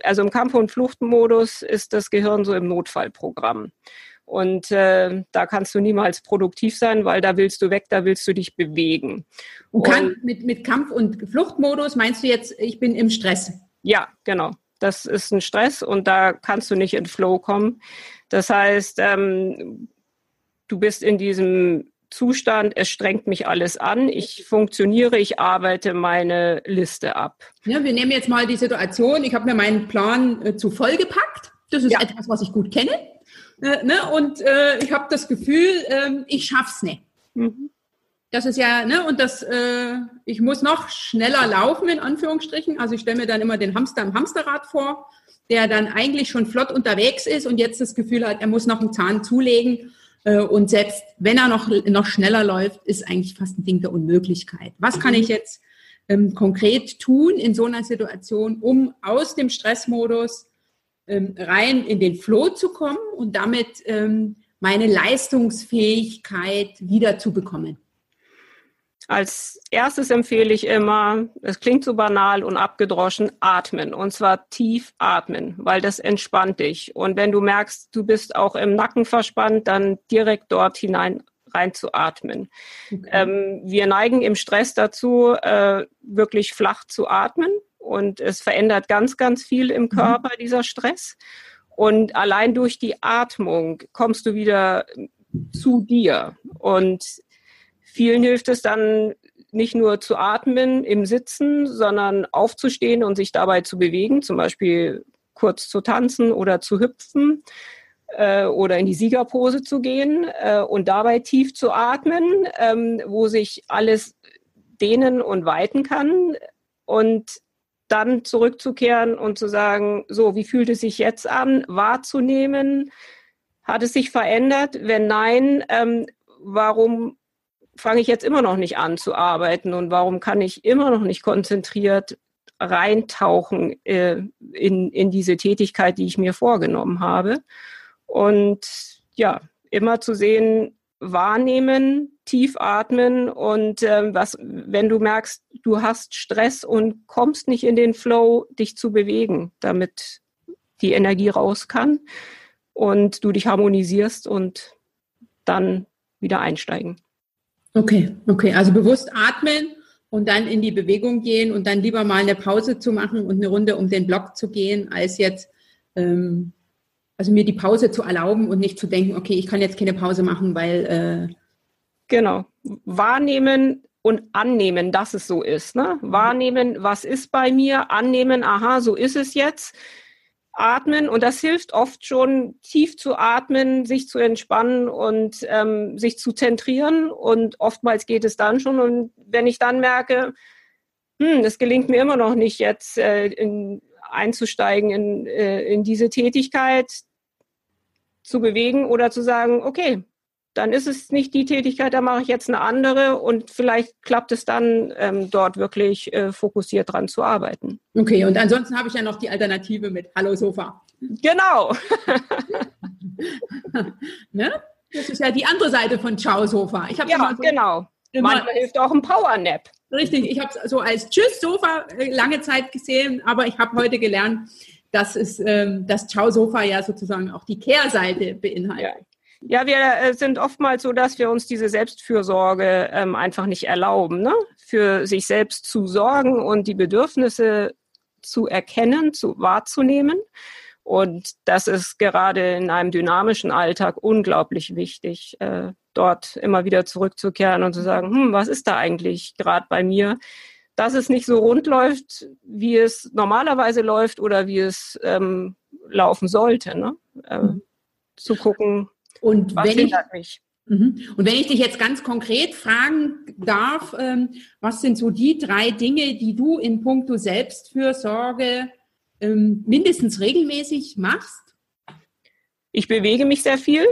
also im Kampf- und Fluchtmodus ist das Gehirn so im Notfallprogramm. Und äh, da kannst du niemals produktiv sein, weil da willst du weg, da willst du dich bewegen. Und, kann, mit, mit Kampf- und Fluchtmodus meinst du jetzt, ich bin im Stress? Ja, genau. Das ist ein Stress und da kannst du nicht in Flow kommen. Das heißt, ähm, du bist in diesem Zustand, es strengt mich alles an, ich funktioniere, ich arbeite meine Liste ab. Ja, wir nehmen jetzt mal die Situation, ich habe mir meinen Plan äh, zu voll gepackt. Das ist ja. etwas, was ich gut kenne. Äh, ne? Und äh, ich habe das Gefühl, äh, ich schaff's nicht. Mhm. Das ist ja, ne, und das, äh, ich muss noch schneller laufen, in Anführungsstrichen. Also ich stelle mir dann immer den Hamster im Hamsterrad vor, der dann eigentlich schon flott unterwegs ist und jetzt das Gefühl hat, er muss noch einen Zahn zulegen. Äh, und selbst wenn er noch, noch schneller läuft, ist eigentlich fast ein Ding der Unmöglichkeit. Was kann ich jetzt ähm, konkret tun in so einer Situation, um aus dem Stressmodus ähm, rein in den Flow zu kommen und damit ähm, meine Leistungsfähigkeit wieder zu bekommen? Als erstes empfehle ich immer, es klingt so banal und abgedroschen, atmen. Und zwar tief atmen, weil das entspannt dich. Und wenn du merkst, du bist auch im Nacken verspannt, dann direkt dort hinein rein zu atmen. Okay. Ähm, wir neigen im Stress dazu, äh, wirklich flach zu atmen. Und es verändert ganz, ganz viel im mhm. Körper, mhm. dieser Stress. Und allein durch die Atmung kommst du wieder zu dir. Und Vielen hilft es dann nicht nur zu atmen im Sitzen, sondern aufzustehen und sich dabei zu bewegen, zum Beispiel kurz zu tanzen oder zu hüpfen äh, oder in die Siegerpose zu gehen äh, und dabei tief zu atmen, ähm, wo sich alles dehnen und weiten kann und dann zurückzukehren und zu sagen, so, wie fühlt es sich jetzt an, wahrzunehmen, hat es sich verändert? Wenn nein, ähm, warum fange ich jetzt immer noch nicht an zu arbeiten und warum kann ich immer noch nicht konzentriert reintauchen äh, in, in diese Tätigkeit, die ich mir vorgenommen habe. Und ja, immer zu sehen, wahrnehmen, tief atmen und äh, was, wenn du merkst, du hast Stress und kommst nicht in den Flow, dich zu bewegen, damit die Energie raus kann und du dich harmonisierst und dann wieder einsteigen. Okay, okay. Also bewusst atmen und dann in die Bewegung gehen und dann lieber mal eine Pause zu machen und eine Runde um den Block zu gehen, als jetzt, ähm, also mir die Pause zu erlauben und nicht zu denken, okay, ich kann jetzt keine Pause machen, weil. Äh genau. Wahrnehmen und annehmen, dass es so ist. Ne? Wahrnehmen, was ist bei mir, annehmen, aha, so ist es jetzt atmen. Und das hilft oft schon, tief zu atmen, sich zu entspannen und ähm, sich zu zentrieren. Und oftmals geht es dann schon. Und wenn ich dann merke, hm, es gelingt mir immer noch nicht jetzt äh, in, einzusteigen in, äh, in diese Tätigkeit, zu bewegen oder zu sagen, okay, dann ist es nicht die Tätigkeit, da mache ich jetzt eine andere und vielleicht klappt es dann, ähm, dort wirklich äh, fokussiert dran zu arbeiten. Okay, und ansonsten habe ich ja noch die Alternative mit Hallo Sofa. Genau. [laughs] ne? Das ist ja die andere Seite von Ciao Sofa. Ich ja, so genau. Manchmal hilft auch ein Power-Nap. Richtig, ich habe es so als Tschüss-Sofa äh, lange Zeit gesehen, aber ich habe heute gelernt, dass es ähm, das Ciao-Sofa ja sozusagen auch die Kehrseite beinhaltet. Ja. Ja, wir äh, sind oftmals so, dass wir uns diese Selbstfürsorge ähm, einfach nicht erlauben, ne? für sich selbst zu sorgen und die Bedürfnisse zu erkennen, zu wahrzunehmen. Und das ist gerade in einem dynamischen Alltag unglaublich wichtig, äh, dort immer wieder zurückzukehren und zu sagen, hm, was ist da eigentlich gerade bei mir? Dass es nicht so rund läuft, wie es normalerweise läuft oder wie es ähm, laufen sollte. Ne? Äh, mhm. Zu gucken, und Was wenn ich, mich? Mhm. Und wenn ich dich jetzt ganz konkret fragen darf, ähm, was sind so die drei Dinge, die du in puncto Selbstfürsorge ähm, mindestens regelmäßig machst? Ich bewege mich sehr viel.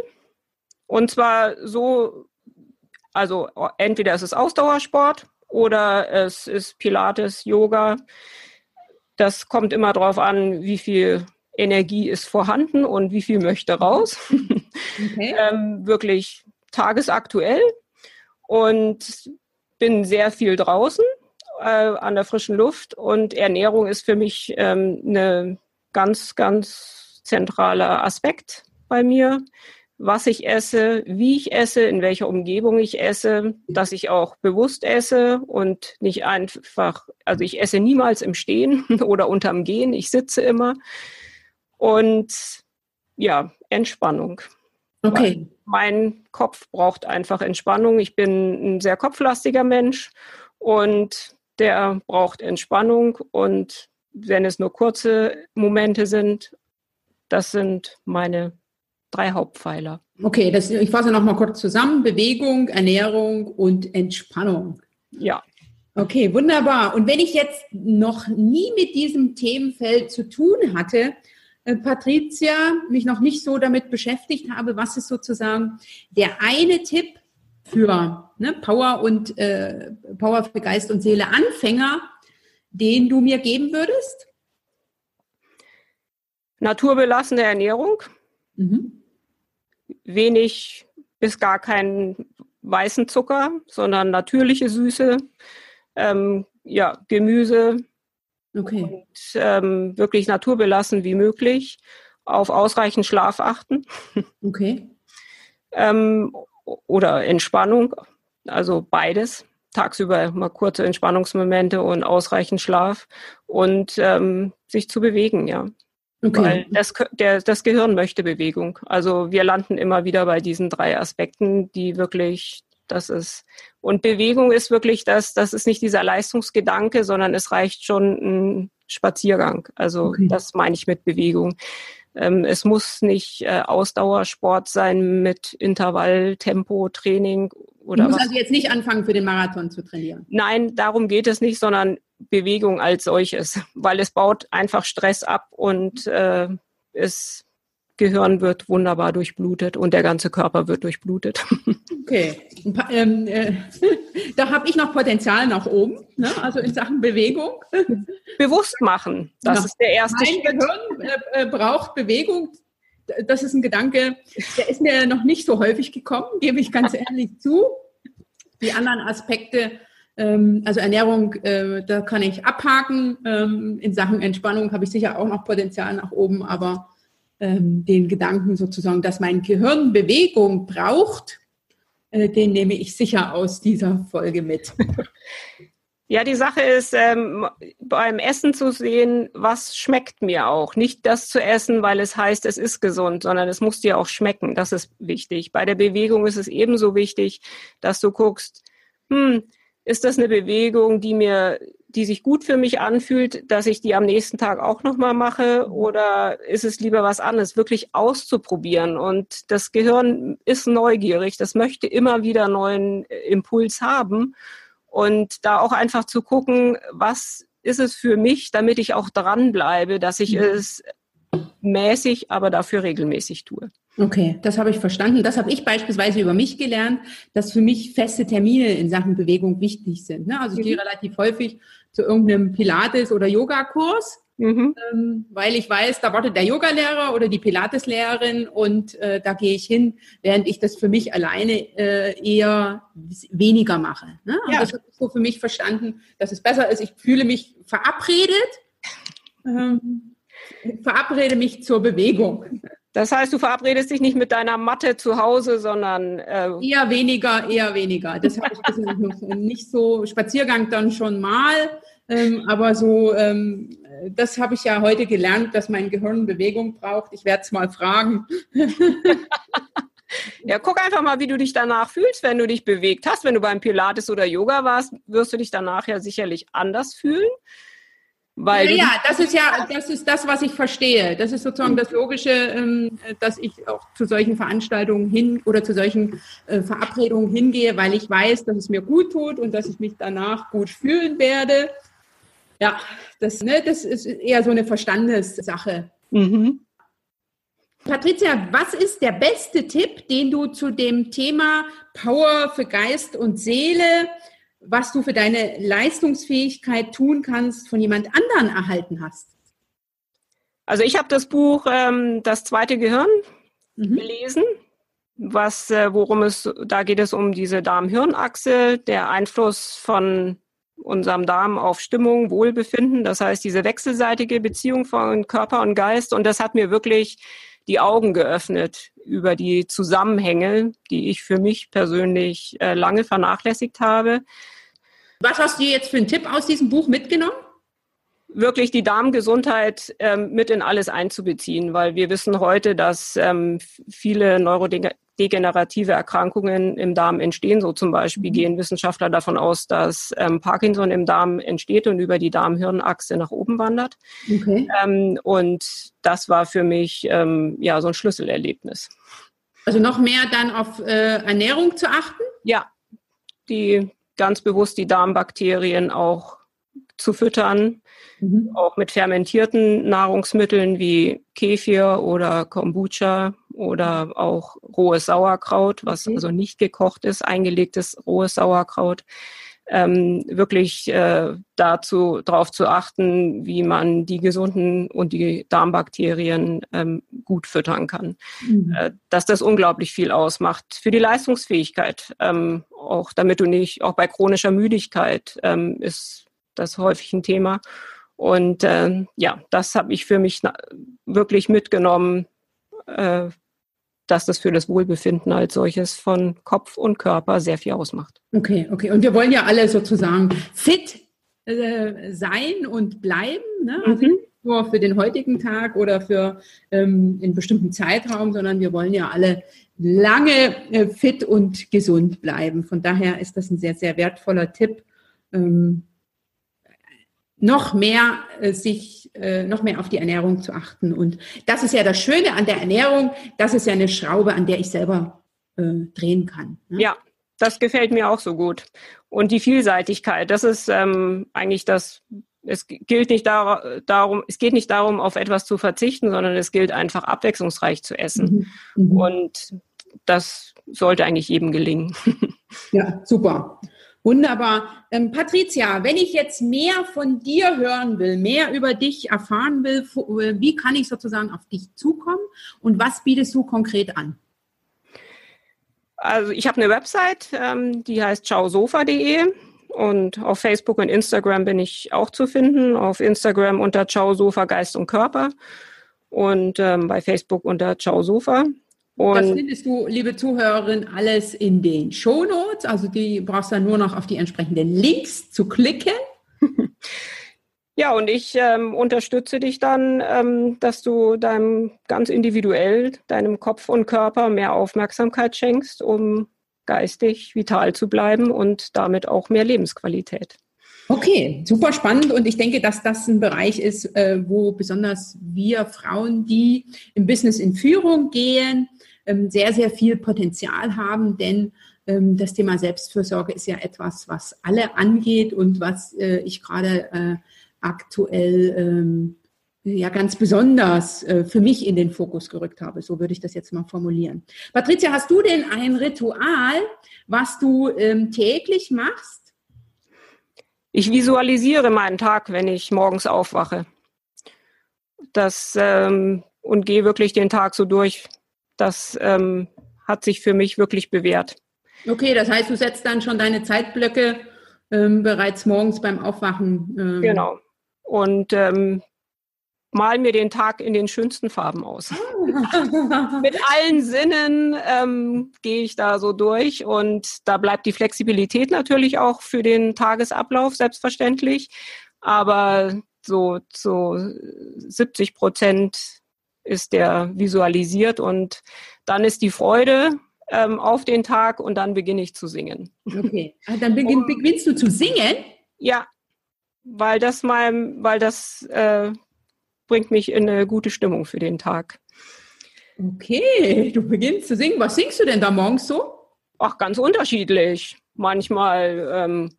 Und zwar so, also entweder es ist Ausdauersport oder es ist Pilates, Yoga. Das kommt immer darauf an, wie viel Energie ist vorhanden und wie viel möchte raus. Okay. [laughs] ähm, wirklich tagesaktuell und bin sehr viel draußen äh, an der frischen Luft und Ernährung ist für mich ähm, eine ganz, ganz zentraler Aspekt bei mir. Was ich esse, wie ich esse, in welcher Umgebung ich esse, dass ich auch bewusst esse und nicht einfach, also ich esse niemals im Stehen [laughs] oder unterm Gehen, ich sitze immer. Und ja, Entspannung. Okay. Mein Kopf braucht einfach Entspannung. Ich bin ein sehr kopflastiger Mensch und der braucht Entspannung. Und wenn es nur kurze Momente sind, das sind meine drei Hauptpfeiler. Okay, das, ich fasse noch mal kurz zusammen. Bewegung, Ernährung und Entspannung. Ja. Okay, wunderbar. Und wenn ich jetzt noch nie mit diesem Themenfeld zu tun hatte, Patricia, mich noch nicht so damit beschäftigt habe, was ist sozusagen der eine Tipp für ne, Power und äh, Power für Geist und Seele Anfänger, den du mir geben würdest? Naturbelassene Ernährung, mhm. wenig bis gar keinen weißen Zucker, sondern natürliche Süße, ähm, ja, Gemüse, Okay. Und ähm, wirklich naturbelassen wie möglich, auf ausreichend Schlaf achten. [laughs] Okay. ähm, oder Entspannung, also beides. Tagsüber mal kurze Entspannungsmomente und ausreichend Schlaf und ähm, sich zu bewegen, ja. Okay. Weil das, der, das Gehirn möchte Bewegung. Also wir landen immer wieder bei diesen drei Aspekten, die wirklich das ist, und Bewegung ist wirklich das, das ist nicht dieser Leistungsgedanke, sondern es reicht schon ein Spaziergang. Also okay. das meine ich mit Bewegung. Ähm, es muss nicht äh, Ausdauersport sein mit Intervalltempo, Training oder. Du musst was. also jetzt nicht anfangen, für den Marathon zu trainieren. Nein, darum geht es nicht, sondern Bewegung als solches, weil es baut einfach Stress ab und äh, es Gehirn wird wunderbar durchblutet und der ganze Körper wird durchblutet. [laughs] Okay, ähm, äh, [laughs] da habe ich noch Potenzial nach oben, ne? also in Sachen Bewegung. [laughs] Bewusst machen, das genau. ist der erste mein Schritt. Gehirn äh, äh, braucht Bewegung. Das ist ein Gedanke, der ist mir noch nicht so häufig gekommen, gebe ich ganz ehrlich zu. Die anderen Aspekte, ähm, also Ernährung, äh, da kann ich abhaken. Ähm, in Sachen Entspannung habe ich sicher auch noch Potenzial nach oben, aber ähm, den Gedanken sozusagen, dass mein Gehirn Bewegung braucht, äh, den nehme ich sicher aus dieser Folge mit. [laughs] Ja, die Sache ist, ähm, beim Essen zu sehen, was schmeckt mir auch. Nicht das zu essen, weil es heißt, es ist gesund, sondern es muss dir auch schmecken. Das ist wichtig. Bei der Bewegung ist es ebenso wichtig, dass du guckst, hm, ist das eine Bewegung, die mir die sich gut für mich anfühlt, dass ich die am nächsten Tag auch nochmal mache? Oder ist es lieber was anderes, wirklich auszuprobieren? Und das Gehirn ist neugierig, das möchte immer wieder neuen Impuls haben. Und da auch einfach zu gucken, was ist es für mich, damit ich auch dranbleibe, dass ich mhm. es mäßig, aber dafür regelmäßig tue. Okay, das habe ich verstanden. Das habe ich beispielsweise über mich gelernt, dass für mich feste Termine in Sachen Bewegung wichtig sind. Ne? Also ich mhm. gehe relativ häufig zu irgendeinem Pilates- oder Yogakurs, mhm. ähm, weil ich weiß, da wartet der Yogalehrer oder die Pilateslehrerin und äh, da gehe ich hin, während ich das für mich alleine äh, eher weniger mache. Ne? Und ja. das habe ich so für mich verstanden, dass es besser ist. Ich fühle mich verabredet. Ähm, verabrede mich zur Bewegung. Das heißt, du verabredest dich nicht mit deiner Matte zu Hause, sondern äh eher weniger, eher weniger. Das habe ich noch nicht so Spaziergang dann schon mal, ähm, aber so ähm, das habe ich ja heute gelernt, dass mein Gehirn Bewegung braucht. Ich werde es mal fragen. [laughs] Ja, guck einfach mal, wie du dich danach fühlst, wenn du dich bewegt hast. Wenn du beim Pilates oder Yoga warst, wirst du dich danach ja sicherlich anders fühlen. Weil ja, ja, das ist ja, das ist das, was ich verstehe. Das ist sozusagen das Logische, ähm, dass ich auch zu solchen Veranstaltungen hin oder zu solchen äh, Verabredungen hingehe, weil ich weiß, dass es mir gut tut und dass ich mich danach gut fühlen werde. Ja, das, ne, das ist eher so eine Verstandessache. Mhm. Patricia, was ist der beste Tipp, den du zu dem Thema Power für Geist und Seele was du für deine Leistungsfähigkeit tun kannst, von jemand anderen erhalten hast? Also ich habe das Buch ähm, Das zweite Gehirn mhm. gelesen, was, äh, worum es, da geht es um diese Darm-Hirn-Achse, der Einfluss von unserem Darm auf Stimmung, Wohlbefinden, das heißt diese wechselseitige Beziehung von Körper und Geist. Und das hat mir wirklich die Augen geöffnet über die Zusammenhänge, die ich für mich persönlich äh, lange vernachlässigt habe. Was hast du jetzt für einen Tipp aus diesem Buch mitgenommen? Wirklich die Darmgesundheit ähm, mit in alles einzubeziehen, weil wir wissen heute, dass ähm, viele neurodegenerative Erkrankungen im Darm entstehen. So zum Beispiel gehen Wissenschaftler davon aus, dass ähm, Parkinson im Darm entsteht und über die Darm-Hirn-Achse nach oben wandert. Okay. Ähm, und das war für mich ähm, ja so ein Schlüsselerlebnis. Also noch mehr dann auf äh, Ernährung zu achten? Ja, die ganz bewusst die Darmbakterien auch zu füttern, mhm. auch mit fermentierten Nahrungsmitteln wie Kefir oder Kombucha oder auch rohes Sauerkraut, was okay. also nicht gekocht ist, eingelegtes rohes Sauerkraut. Ähm, wirklich äh, dazu darauf zu achten, wie man die gesunden und die Darmbakterien ähm, gut füttern kann. Mhm. Äh, dass das unglaublich viel ausmacht für die Leistungsfähigkeit. Ähm, auch damit du nicht, auch bei chronischer Müdigkeit ähm, ist das häufig ein Thema. Und äh, ja, das habe ich für mich wirklich mitgenommen, äh, dass das für das Wohlbefinden als solches von Kopf und Körper sehr viel ausmacht. Okay, okay. Und wir wollen ja alle sozusagen fit äh, sein und bleiben. Ne? Also mhm. nur für den heutigen Tag oder für ähm, einen bestimmten Zeitraum, sondern wir wollen ja alle lange äh, fit und gesund bleiben. Von daher ist das ein sehr, sehr wertvoller Tipp. Ähm, noch mehr äh, sich äh, noch mehr auf die Ernährung zu achten und das ist ja das Schöne an der Ernährung das ist ja eine Schraube an der ich selber äh, drehen kann ne? ja das gefällt mir auch so gut und die Vielseitigkeit das ist ähm, eigentlich das es gilt nicht dar darum es geht nicht darum auf etwas zu verzichten sondern es gilt einfach abwechslungsreich zu essen mhm. Mhm. und das sollte eigentlich jedem gelingen ja super Wunderbar. Ähm, Patricia, wenn ich jetzt mehr von dir hören will, mehr über dich erfahren will, äh, wie kann ich sozusagen auf dich zukommen und was bietest du konkret an? Also ich habe eine Website, ähm, die heißt ciaosofa.de und auf Facebook und Instagram bin ich auch zu finden. Auf Instagram unter Ciao Sofa Geist und Körper und ähm, bei Facebook unter Ciao Sofa. Und das findest du, liebe Zuhörerin, alles in den Show Notes. Also die brauchst dann nur noch auf die entsprechenden Links zu klicken. [laughs] Ja, und ich ähm, unterstütze dich dann, ähm, dass du deinem ganz individuell, deinem Kopf und Körper mehr Aufmerksamkeit schenkst, um geistig vital zu bleiben und damit auch mehr Lebensqualität. Okay, super spannend und ich denke, dass das ein Bereich ist, äh, wo besonders wir Frauen, die im Business in Führung gehen, sehr, sehr viel Potenzial haben, denn ähm, das Thema Selbstfürsorge ist ja etwas, was alle angeht und was äh, ich gerade äh, aktuell ähm, ja ganz besonders äh, für mich in den Fokus gerückt habe. So würde ich das jetzt mal formulieren. Patricia, hast du denn ein Ritual, was du ähm, täglich machst? Ich visualisiere meinen Tag, wenn ich morgens aufwache. Das ähm, und gehe wirklich den Tag so durch. Das ähm, hat sich für mich wirklich bewährt. Okay, das heißt, du setzt dann schon deine Zeitblöcke ähm, bereits morgens beim Aufwachen. Ähm. Genau. Und ähm, mal mir den Tag in den schönsten Farben aus. [laughs] Mit allen Sinnen ähm, gehe ich da so durch und da bleibt die Flexibilität natürlich auch für den Tagesablauf selbstverständlich. Aber so zu 70 Prozent ist der visualisiert und dann ist die Freude ähm, auf den Tag und dann beginne ich zu singen. Okay, ah, dann beginn, und, beginnst du zu singen? Ja, weil das mal, weil das äh, bringt mich in eine gute Stimmung für den Tag. Okay, du beginnst zu singen. Was singst du denn da morgens so? Ach, ganz unterschiedlich. Manchmal ähm,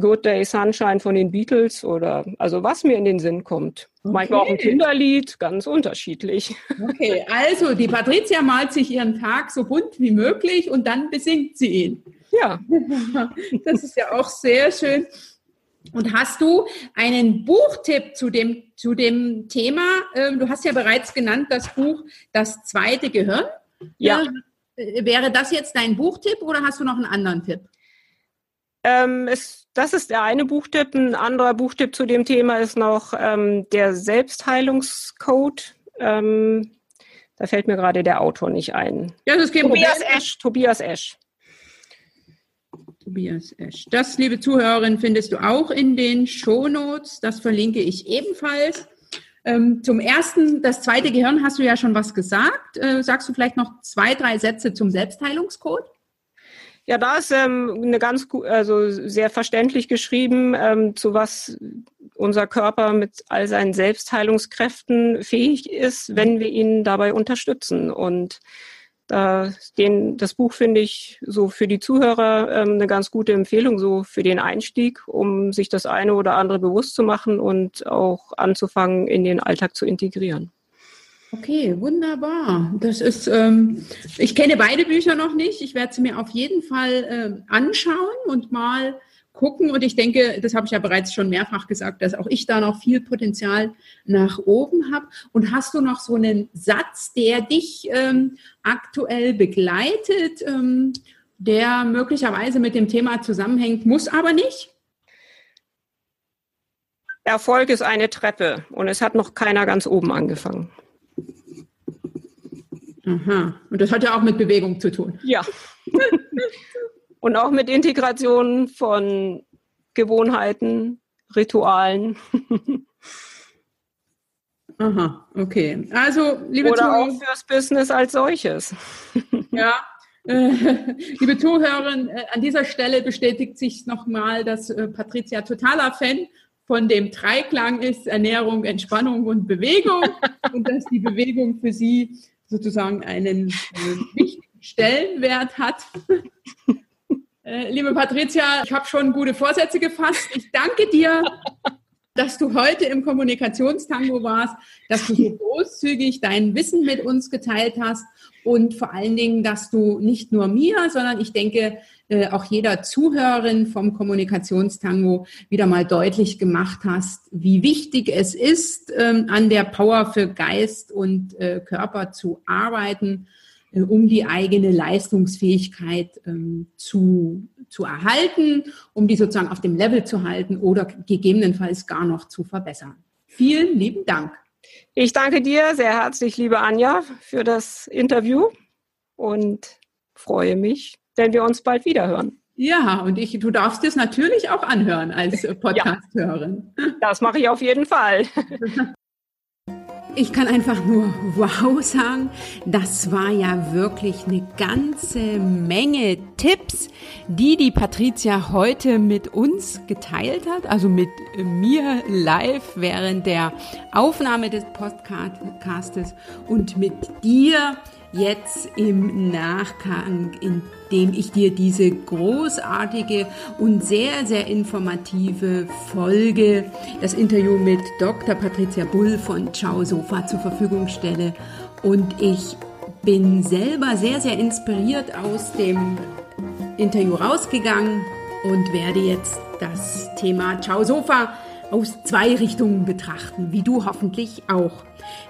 Good Day Sunshine von den Beatles oder also was mir in den Sinn kommt. Okay. Manchmal auch ein Kinderlied, ganz unterschiedlich. Okay, also die Patricia malt sich ihren Tag so bunt wie möglich und dann besingt sie ihn. Ja. [laughs] Das ist ja auch sehr schön. Und hast du einen Buchtipp zu dem, zu dem Thema? Ähm, du hast ja bereits genannt das Buch Das zweite Gehirn. Ja. Äh, wäre das jetzt dein Buchtipp oder hast du noch einen anderen Tipp? Ähm, es, das ist der eine Buchtipp. Ein anderer Buchtipp zu dem Thema ist noch ähm, der Selbstheilungscode. Ähm, da fällt mir gerade der Autor nicht ein. Ja, das Tobias Esch. Tobias Esch. Tobias Esch. Das, liebe Zuhörerin, findest du auch in den Shownotes. Das verlinke ich ebenfalls. Ähm, zum ersten, das zweite Gehirn hast du ja schon was gesagt. Äh, sagst du vielleicht noch zwei, drei Sätze zum Selbstheilungscode? Ja, da ist ähm, eine ganz also sehr verständlich geschrieben, ähm, zu was unser Körper mit all seinen Selbstheilungskräften fähig ist, wenn wir ihn dabei unterstützen. Und da, den, das Buch finde ich so für die Zuhörer ähm, eine ganz gute Empfehlung, so für den Einstieg, um sich das eine oder andere bewusst zu machen und auch anzufangen, in den Alltag zu integrieren. Okay, wunderbar. Das ist, ähm, ich kenne beide Bücher noch nicht. Ich werde sie mir auf jeden Fall äh, anschauen und mal gucken. Und ich denke, das habe ich ja bereits schon mehrfach gesagt, dass auch ich da noch viel Potenzial nach oben habe. Und hast du noch so einen Satz, der dich ähm, aktuell begleitet, ähm, der möglicherweise mit dem Thema zusammenhängt, muss aber nicht? Erfolg ist eine Treppe und es hat noch keiner ganz oben angefangen. Aha. Und das hat ja auch mit Bewegung zu tun. Ja. [laughs] Und auch mit Integration von Gewohnheiten, Ritualen. [laughs] Aha, okay. Also, liebe Oder Zuhörer, auch fürs Business als solches. [laughs] Ja, äh, liebe Zuhörerin, äh, an dieser Stelle bestätigt sich nochmal, dass äh, Patricia totaler Fan von dem Dreiklang ist Ernährung, Entspannung und Bewegung und dass die Bewegung für sie sozusagen einen äh, wichtigen Stellenwert hat. [laughs] Äh, liebe Patricia, ich habe schon gute Vorsätze gefasst. Ich danke dir, dass du heute im Kommunikationstango warst, dass du so großzügig dein Wissen mit uns geteilt hast und vor allen Dingen, dass du nicht nur mir, sondern ich denke äh, auch jeder Zuhörerin vom Kommunikationstango wieder mal deutlich gemacht hast, wie wichtig es ist, ähm, an der Power für Geist und äh, Körper zu arbeiten äh, um die eigene Leistungsfähigkeit ähm, zu, zu erhalten, um die sozusagen auf dem Level zu halten oder gegebenenfalls gar noch zu verbessern. Vielen lieben Dank. Ich danke dir sehr herzlich, liebe Anja, für das Interview und freue mich, wenn wir uns bald wieder hören. Ja, und ich, du darfst es natürlich auch anhören als Podcast-Hörerin. Ja, das mache ich auf jeden Fall. [laughs] Ich kann einfach nur wow sagen. Das war ja wirklich eine ganze Menge Tipps, die die Patricia heute mit uns geteilt hat, also mit mir live während der Aufnahme des Podcastes und mit dir jetzt im Nachgang, indem ich dir diese großartige und sehr, sehr informative Folge, das Interview mit Dr. Patricia Bull von Ciao Sofa zur Verfügung stelle. Und ich bin selber sehr, sehr inspiriert aus dem Interview rausgegangen und werde jetzt das Thema Ciao Sofa aus zwei Richtungen betrachten, wie du hoffentlich auch.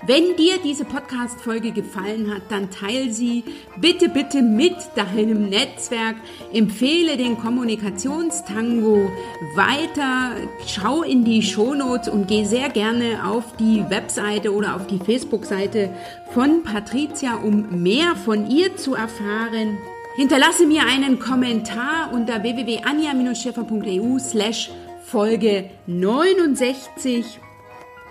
Wenn dir diese Podcast-Folge gefallen hat, dann teile sie bitte, bitte mit deinem Netzwerk. Empfehle den Kommunikationstango weiter. Schau in die Shownotes und geh sehr gerne auf die Webseite oder auf die Facebook-Seite von Patricia, um mehr von ihr zu erfahren. Hinterlasse mir einen Kommentar unter www.anja-scheffer.eu slash Folge 69.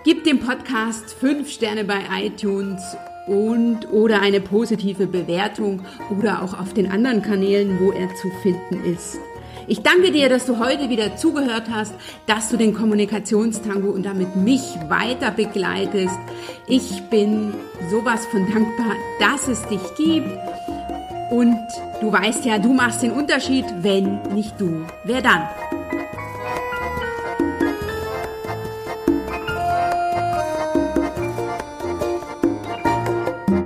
Gib dem Podcast 5 Sterne bei iTunes und oder eine positive Bewertung oder auch auf den anderen Kanälen, wo er zu finden ist. Ich danke dir, dass du heute wieder zugehört hast, dass du den Kommunikationstango und damit mich weiter begleitest. Ich bin sowas von dankbar, dass es dich gibt. Und du weißt ja, du machst den Unterschied, wenn nicht du. Wer dann?